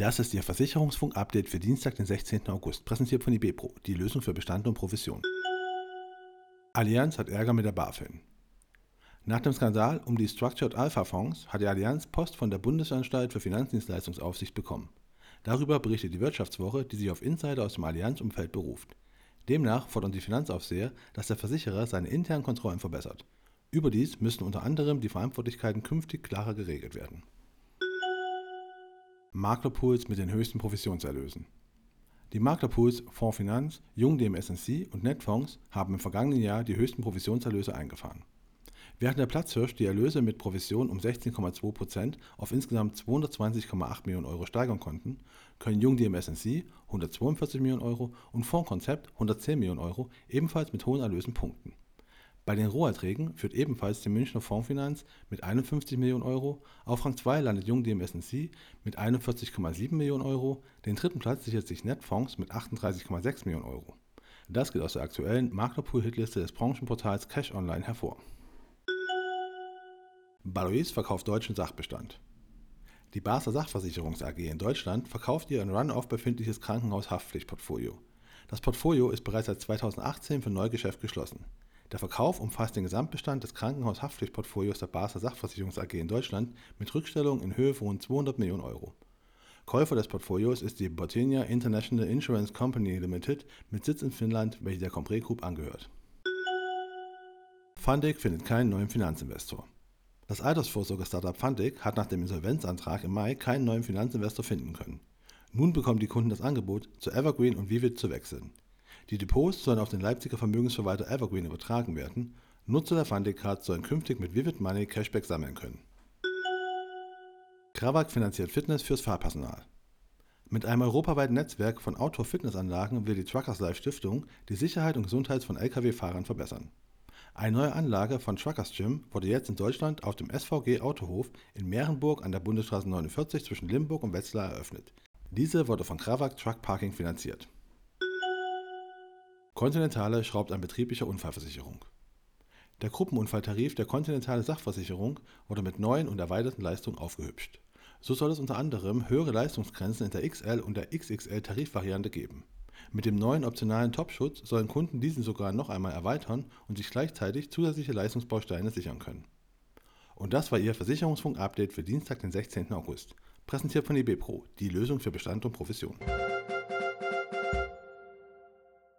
Das ist Ihr Versicherungsfunk-Update für Dienstag, den 16. August, präsentiert von IBPRO, die Lösung für Bestand und Provision. Allianz hat Ärger mit der BaFin. Nach dem Skandal um die Structured Alpha Fonds hat die Allianz Post von der Bundesanstalt für Finanzdienstleistungsaufsicht bekommen. Darüber berichtet die Wirtschaftswoche, die sich auf Insider aus dem Allianz-Umfeld beruft. Demnach fordern die Finanzaufseher, dass der Versicherer seine internen Kontrollen verbessert. Überdies müssen unter anderem die Verantwortlichkeiten künftig klarer geregelt werden. Maklerpools mit den höchsten Provisionserlösen. Die Maklerpools Fondsfinanz, Jung DMSNC und Netfonds haben im vergangenen Jahr die höchsten Provisionserlöse eingefahren. Während der Platzhirsch die Erlöse mit Provision um 16,2% auf insgesamt 220,8 Millionen Euro steigern konnten, können Jung DMSNC 142 Millionen Euro und Fondskonzept 110 Millionen Euro ebenfalls mit hohen Erlösen punkten. Bei den Roherträgen führt ebenfalls die Münchner Fondsfinanz mit 51 Millionen Euro, auf Rang 2 landet Jung DMSNC mit 41,7 Millionen Euro, den dritten Platz sichert sich Netfonds mit 38,6 Millionen Euro. Das geht aus der aktuellen Maklerpool-Hitliste des Branchenportals Cash Online hervor. Balois verkauft deutschen Sachbestand. Die Basler Sachversicherungs AG in Deutschland verkauft ihr in Run-off befindliches Krankenhaus-Haftpflichtportfolio. Das Portfolio ist bereits seit 2018 für Neugeschäft geschlossen. Der Verkauf umfasst den Gesamtbestand des Krankenhaus-Haftpflichtportfolios der Basler Sachversicherungs AG in Deutschland mit Rückstellung in Höhe von rund 200 Millionen Euro. Käufer des Portfolios ist die Botinia International Insurance Company Limited mit Sitz in Finnland, welche der Compré Group angehört. Fundig findet keinen neuen Finanzinvestor. Das Altersvorsorge-Startup Fundig hat nach dem Insolvenzantrag im Mai keinen neuen Finanzinvestor finden können. Nun bekommen die Kunden das Angebot, zu Evergreen und Vivid zu wechseln. Die Depots sollen auf den Leipziger Vermögensverwalter Evergreen übertragen werden. Nutzer der Funding-Card sollen künftig mit Vivid Money Cashback sammeln können. Krawak finanziert Fitness fürs Fahrpersonal. Mit einem europaweiten Netzwerk von Outdoor-Fitnessanlagen will die Truckers Life Stiftung die Sicherheit und Gesundheit von Lkw-Fahrern verbessern. Eine neue Anlage von Truckers Gym wurde jetzt in Deutschland auf dem SVG Autohof in Mehrenburg an der Bundesstraße 49 zwischen Limburg und Wetzlar eröffnet. Diese wurde von Krawak Truck Parking finanziert. Continentale schraubt an betrieblicher Unfallversicherung. Der Gruppenunfalltarif der Continentale Sachversicherung wurde mit neuen und erweiterten Leistungen aufgehübscht. So soll es unter anderem höhere Leistungsgrenzen in der XL und der XXL Tarifvariante geben. Mit dem neuen optionalen Topschutz sollen Kunden diesen sogar noch einmal erweitern und sich gleichzeitig zusätzliche Leistungsbausteine sichern können. Und das war Ihr Versicherungsfunk-Update für Dienstag, den 16. August. Präsentiert von IBPRO, die Lösung für Bestand und Profession.